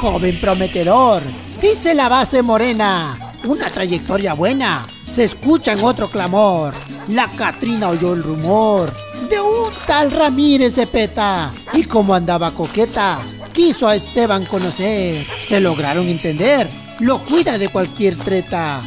joven prometedor, dice la base morena, una trayectoria buena, se escucha en otro clamor. La Catrina oyó el rumor de un tal Ramírez Cepeta y como andaba coqueta, quiso a Esteban conocer, se lograron entender, lo cuida de cualquier treta.